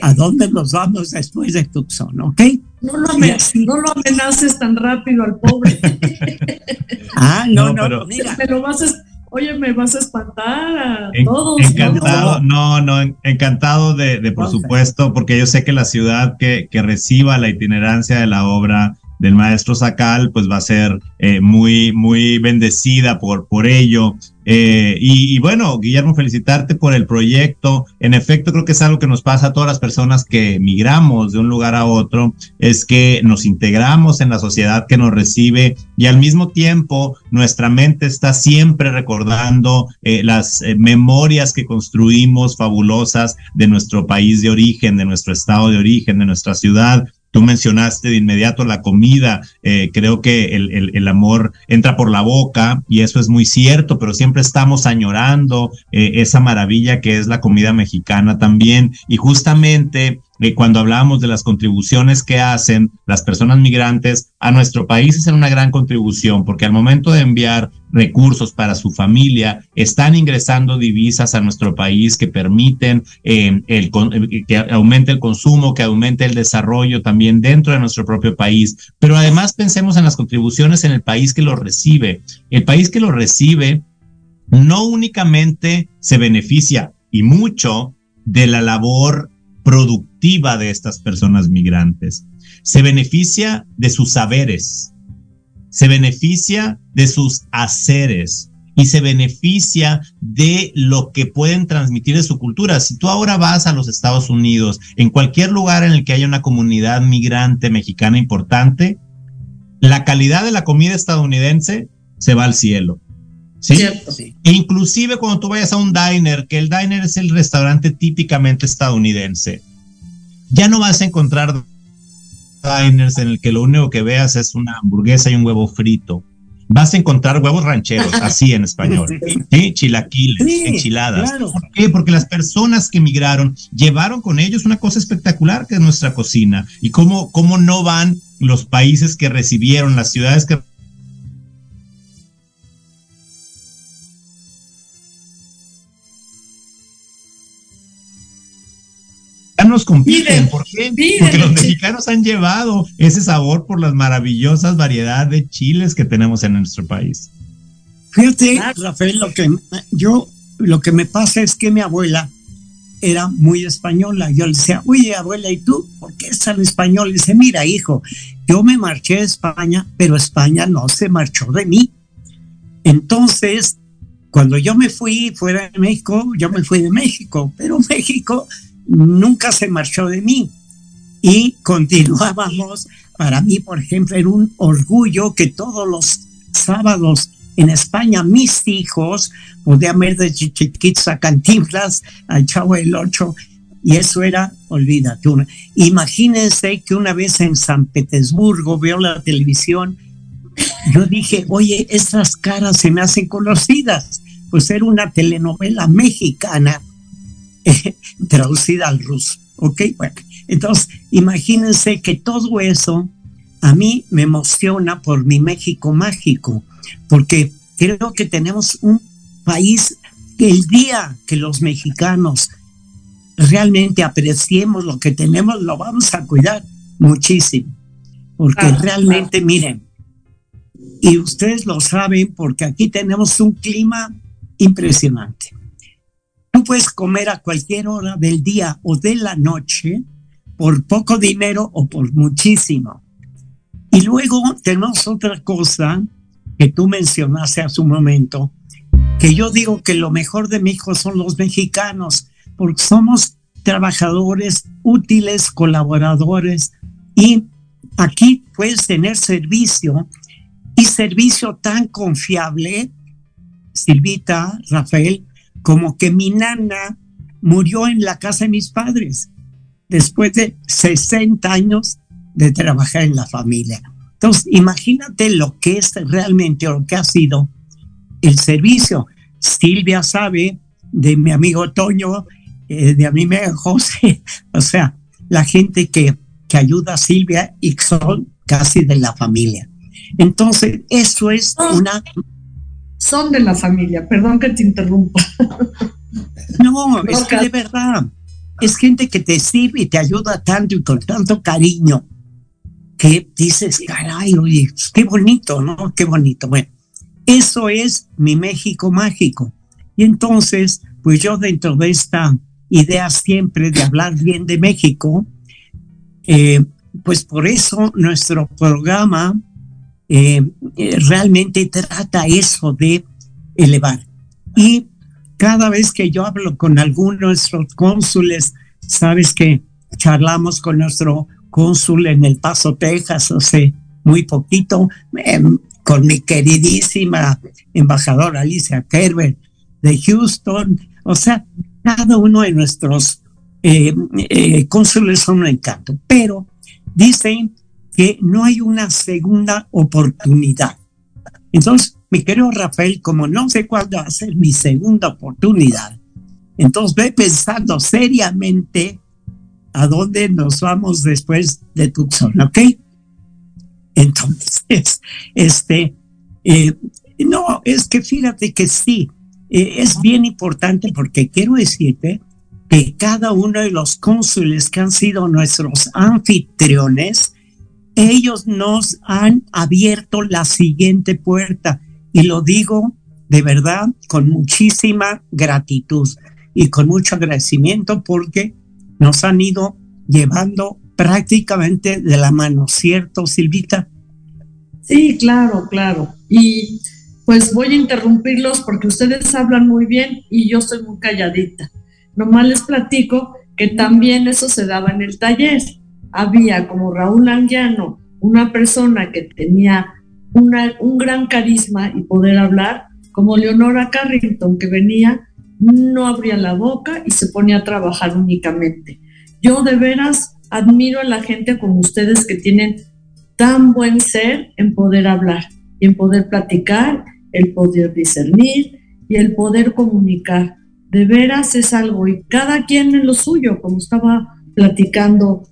a dónde nos vamos después de Tucson, ¿ok? No lo, amenaces tan rápido al pobre. [laughs] ah, no, no, mira. Me lo vas a oye, me vas a espantar a todos. Encantado, no, no, encantado de, por supuesto, porque yo sé que la ciudad que, que reciba la itinerancia de la obra del maestro Sacal, pues va a ser eh, muy, muy bendecida por, por ello. Eh, y, bueno, Guillermo, felicitarte por el proyecto. En efecto, creo que es algo que nos pasa a todas las personas que migramos de un lugar a otro, es que nos integramos en la sociedad que nos recibe y al mismo tiempo nuestra mente está siempre recordando eh, las memorias que construimos fabulosas de nuestro país de origen, de nuestro estado de origen, de nuestra ciudad. Tú mencionaste de inmediato la comida, eh, creo que el, el, amor entra por la boca y eso es muy cierto, pero siempre estamos añorando eh, esa maravilla que es la comida mexicana también. Y justamente cuando hablábamos de las contribuciones que hacen las personas migrantes a nuestro país es una gran contribución, porque al momento de enviar recursos para su familia, están ingresando divisas a nuestro país que permiten eh, el, eh, que aumente el consumo, que aumente el desarrollo también dentro de nuestro propio país. Pero además pensemos en las contribuciones en el país que lo recibe. El país que lo recibe no únicamente se beneficia y mucho de la labor productiva de estas personas migrantes. Se beneficia de sus saberes, se beneficia de sus haceres y se beneficia de lo que pueden transmitir de su cultura. Si tú ahora vas a los Estados Unidos, en cualquier lugar en el que haya una comunidad migrante mexicana importante, la calidad de la comida estadounidense se va al cielo. ¿Sí? E inclusive cuando tú vayas a un diner, que el diner es el restaurante típicamente estadounidense, ya no vas a encontrar diners en el que lo único que veas es una hamburguesa y un huevo frito. Vas a encontrar huevos rancheros, [laughs] así en español, ¿sí? chilaquiles, enchiladas. ¿Por qué? Porque las personas que emigraron llevaron con ellos una cosa espectacular que es nuestra cocina. Y cómo, cómo no van los países que recibieron, las ciudades que nos compiten. ¿Por qué? Porque los mexicanos han llevado ese sabor por las maravillosas variedades de chiles que tenemos en nuestro país. Fíjate, Rafael, lo que yo, lo que me pasa es que mi abuela era muy española. Yo le decía, oye, abuela, ¿y tú por qué es tan español? Y dice, mira, hijo, yo me marché de España, pero España no se marchó de mí. Entonces, cuando yo me fui fuera de México, yo me fui de México, pero México nunca se marchó de mí. Y continuábamos, para mí, por ejemplo, era un orgullo que todos los sábados en España mis hijos podían ver de chiquitos a Cantinflas, al Chavo del Ocho, y eso era, olvídate, una. imagínense que una vez en San Petersburgo veo la televisión, yo dije, oye, estas caras se me hacen conocidas pues era una telenovela mexicana eh, [laughs] traducida al ruso. ¿Ok? Bueno, entonces imagínense que todo eso a mí me emociona por mi México mágico, porque creo que tenemos un país que el día que los mexicanos realmente apreciemos lo que tenemos, lo vamos a cuidar muchísimo. Porque realmente, miren, y ustedes lo saben porque aquí tenemos un clima impresionante. Puedes comer a cualquier hora del día o de la noche por poco dinero o por muchísimo. Y luego tenemos otra cosa que tú mencionaste hace un momento, que yo digo que lo mejor de México son los mexicanos, porque somos trabajadores útiles, colaboradores, y aquí puedes tener servicio y servicio tan confiable Silvita, Rafael, como que mi nana murió en la casa de mis padres después de 60 años de trabajar en la familia. Entonces, imagínate lo que es realmente lo que ha sido el servicio. Silvia sabe de mi amigo Toño, eh, de mi amigo José, [laughs] o sea, la gente que, que ayuda a Silvia y son casi de la familia. Entonces, eso es una son de la familia. Perdón que te interrumpa. No, es que de verdad, es gente que te sirve y te ayuda tanto y con tanto cariño que dices, caray, oye, qué bonito, ¿no? Qué bonito. Bueno, eso es mi México mágico. Y entonces, pues yo dentro de esta idea siempre de hablar bien de México, eh, pues por eso nuestro programa eh, eh, realmente trata eso de elevar. Y cada vez que yo hablo con alguno de nuestros cónsules, sabes que charlamos con nuestro cónsul en El Paso, Texas, hace muy poquito, em, con mi queridísima embajadora Alicia Kerber de Houston. O sea, cada uno de nuestros eh, cónsules son un encanto, pero dicen que no hay una segunda oportunidad. Entonces, mi querido Rafael, como no sé cuándo va a ser mi segunda oportunidad, entonces ve pensando seriamente a dónde nos vamos después de Tucson, ¿ok? Entonces, este, eh, no, es que fíjate que sí, eh, es bien importante porque quiero decirte que cada uno de los cónsules que han sido nuestros anfitriones, ellos nos han abierto la siguiente puerta y lo digo de verdad con muchísima gratitud y con mucho agradecimiento porque nos han ido llevando prácticamente de la mano, ¿cierto, Silvita? Sí, claro, claro. Y pues voy a interrumpirlos porque ustedes hablan muy bien y yo soy muy calladita. Nomás les platico que también eso se daba en el taller había como Raúl Anguiano, una persona que tenía un gran carisma y poder hablar, como Leonora Carrington, que venía, no abría la boca y se ponía a trabajar únicamente. Yo de veras admiro a la gente como ustedes que tienen tan buen ser en poder hablar en poder platicar, el poder discernir y el poder comunicar. De veras es algo y cada quien en lo suyo, como estaba platicando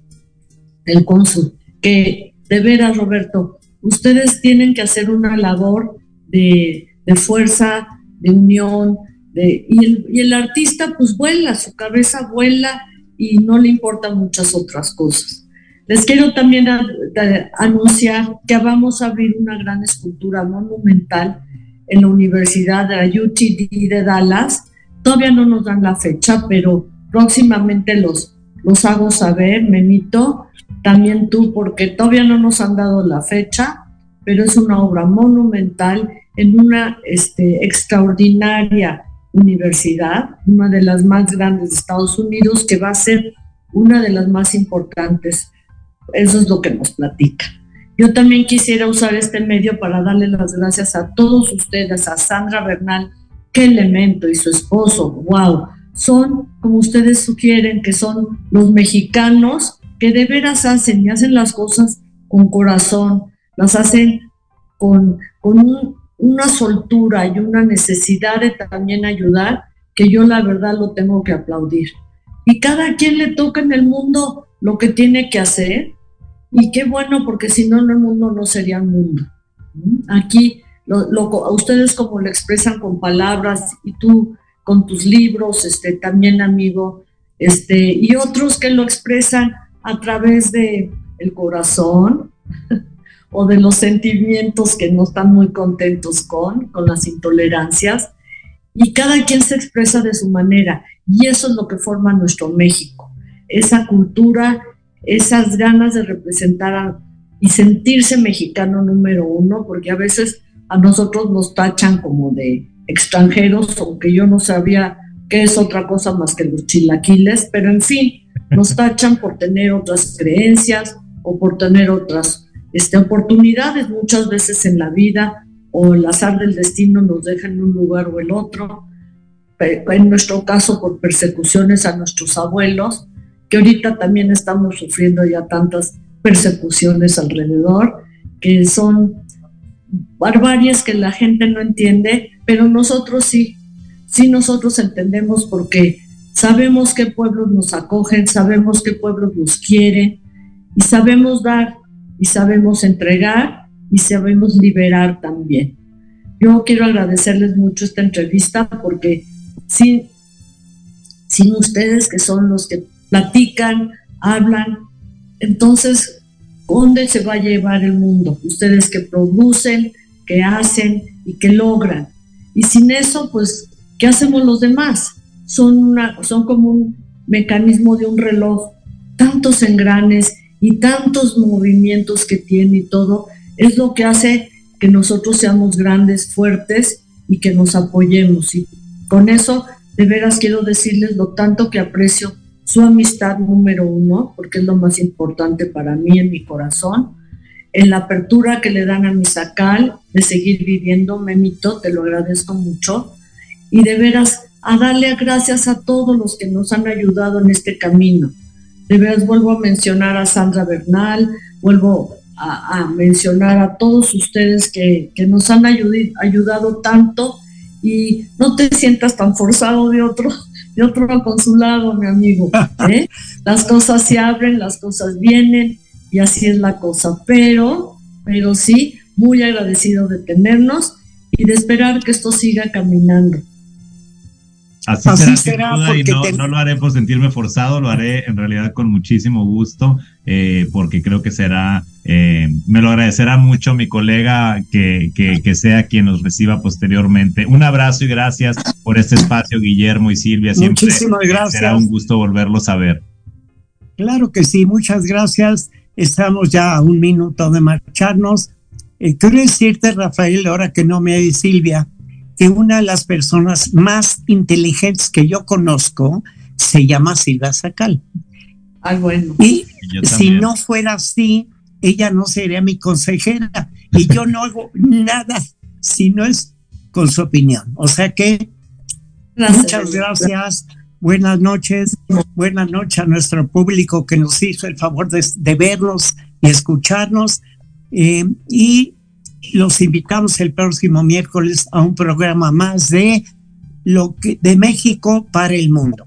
el cónsul, que de veras, Roberto, ustedes tienen que hacer una labor de, fuerza, de unión, de, y, el, artista pues vuela, su cabeza vuela y no le importan muchas otras cosas. Les quiero también anunciar que vamos a abrir una gran escultura monumental en la Universidad de UTD de Dallas. Todavía no nos dan la fecha, pero próximamente los, los hago saber, Memito, también tú, porque todavía no nos han dado la fecha, pero es una obra monumental en una este, extraordinaria universidad, una de las más grandes de Estados Unidos, que va a ser una de las más importantes. Eso es lo que nos platica. Yo también quisiera usar este medio para darle las gracias a todos ustedes, a Sandra Bernal, qué elemento, y su esposo, wow, son, como ustedes sugieren, que son los mexicanos que de veras hacen y hacen las cosas con corazón, las hacen con, con una soltura y una necesidad de también ayudar, que yo la verdad lo tengo que aplaudir. Y cada quien le toca en el mundo lo que tiene que hacer, y qué bueno, porque si no, el mundo no sería un mundo. Aquí, lo, a ustedes como lo expresan con palabras, y tú con tus libros, este, también amigo, este, y otros que lo expresan a través de el corazón [laughs] o de los sentimientos que no están muy contentos con, con las intolerancias, y cada quien se expresa de su manera, y eso es lo que forma nuestro México, esa cultura, esas ganas de representar y sentirse mexicano número uno, porque a veces a nosotros nos tachan como de extranjeros, aunque yo no sabía qué es otra cosa más que los chilaquiles, pero en fin, nos tachan por tener otras creencias o por tener otras este, oportunidades muchas veces en la vida o el azar del destino nos deja en un lugar o el otro. En nuestro caso, por persecuciones a nuestros abuelos, que ahorita también estamos sufriendo ya tantas persecuciones alrededor, que son barbarias que la gente no entiende, pero nosotros sí, sí nosotros entendemos porque sabemos qué pueblos nos acogen, sabemos qué pueblos nos quieren y sabemos dar y sabemos entregar y sabemos liberar también. Yo quiero agradecerles mucho esta entrevista porque sin, sin ustedes que son los que platican, hablan, entonces, ¿dónde se va a llevar el mundo? Ustedes que producen, que hacen y que logran. Y sin eso, pues, ¿qué hacemos los demás? Son, una, son como un mecanismo de un reloj, tantos engranes y tantos movimientos que tiene y todo, es lo que hace que nosotros seamos grandes, fuertes y que nos apoyemos. Y con eso, de veras quiero decirles lo tanto que aprecio su amistad número uno, porque es lo más importante para mí en mi corazón, en la apertura que le dan a mi sacal de seguir viviendo, Memito, te lo agradezco mucho, y de veras a darle gracias a todos los que nos han ayudado en este camino. De veras vuelvo a mencionar a Sandra Bernal, vuelvo a, mencionar a todos ustedes que, nos han ayudado tanto y no te sientas tan forzado de otro, de otro consulado, mi amigo. ¿eh? [laughs] Las cosas se abren, las cosas vienen y así es la cosa. Pero, pero sí, muy agradecido de tenernos y de esperar que esto siga caminando. Así, será, y no, lo haré por sentirme forzado, lo haré en realidad con muchísimo gusto, eh, porque creo que será, eh, me lo agradecerá mucho mi colega que, que, sea quien nos reciba posteriormente. Un abrazo y gracias por este espacio, Guillermo y Silvia. Siempre Muchísimas gracias. Será un gusto volverlos a ver. Claro que sí, muchas gracias. Estamos ya a un minuto de marcharnos. Eh, quiero decirte, Rafael, ahora que no me hay Silvia, que una de las personas más inteligentes que yo conozco se llama Silvia Sacal. Ah, bueno. Y, si no fuera así, ella no sería mi consejera. Y yo no hago nada si no es con su opinión. O sea que muchas gracias. Buenas noches. Buenas noches a nuestro público que nos hizo el favor de, vernos y escucharnos. Eh, y los invitamos el próximo miércoles a un programa más de lo que de México para el mundo.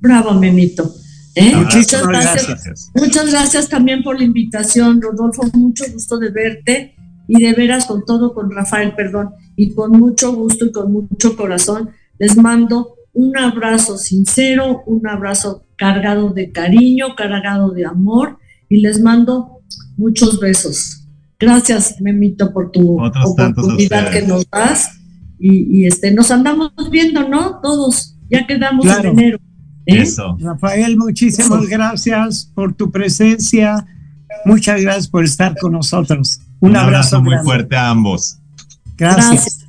Bravo, Memito. ¿eh? Muchas gracias. Muchas gracias también por la invitación, Rodolfo. Mucho gusto de verte y de veras con todo, con Rafael, perdón, y con mucho gusto y con mucho corazón les mando un abrazo sincero, un abrazo cargado de cariño, cargado de amor y les mando muchos besos. Gracias, Memito, por tu oportunidad que nos das y, este, nos andamos viendo, ¿no? Todos, ya quedamos en enero. ¿eh? Rafael, muchísimas gracias por tu presencia. Muchas gracias por estar con nosotros. Un, abrazo, muy fuerte a ambos. gracias.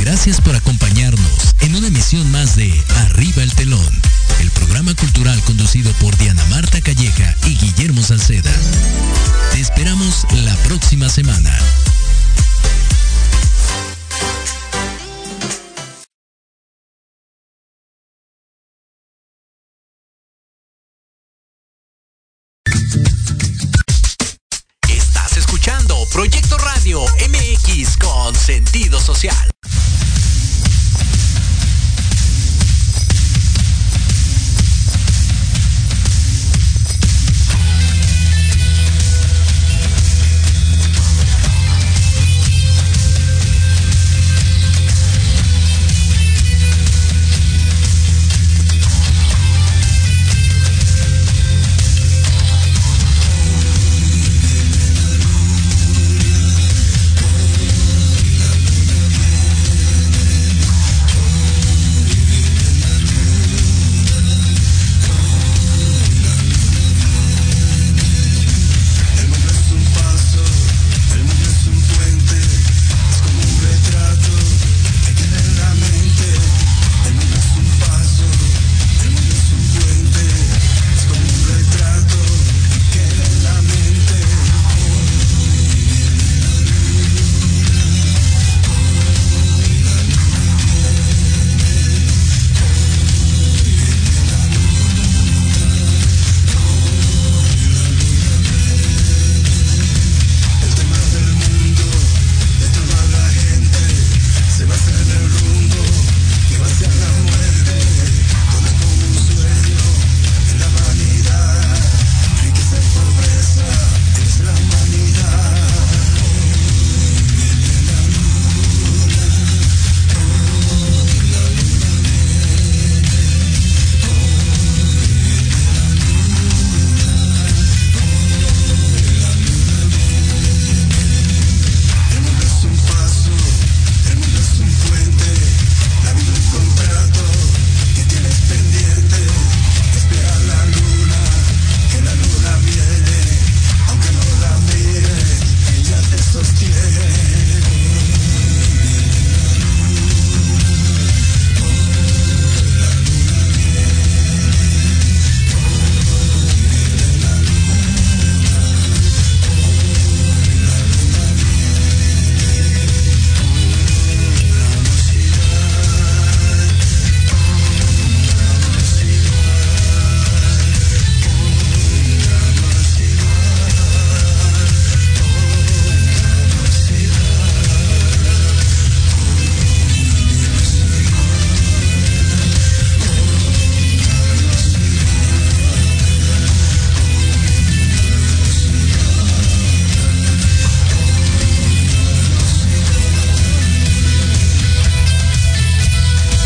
Gracias por acompañarnos en una emisión más de Arriba el Telón, el programa cultural conducido por Diana Marta Calleja y Guillermo Salceda. Te esperamos la próxima semana. Estás escuchando Proyecto Radio MX con sentido social.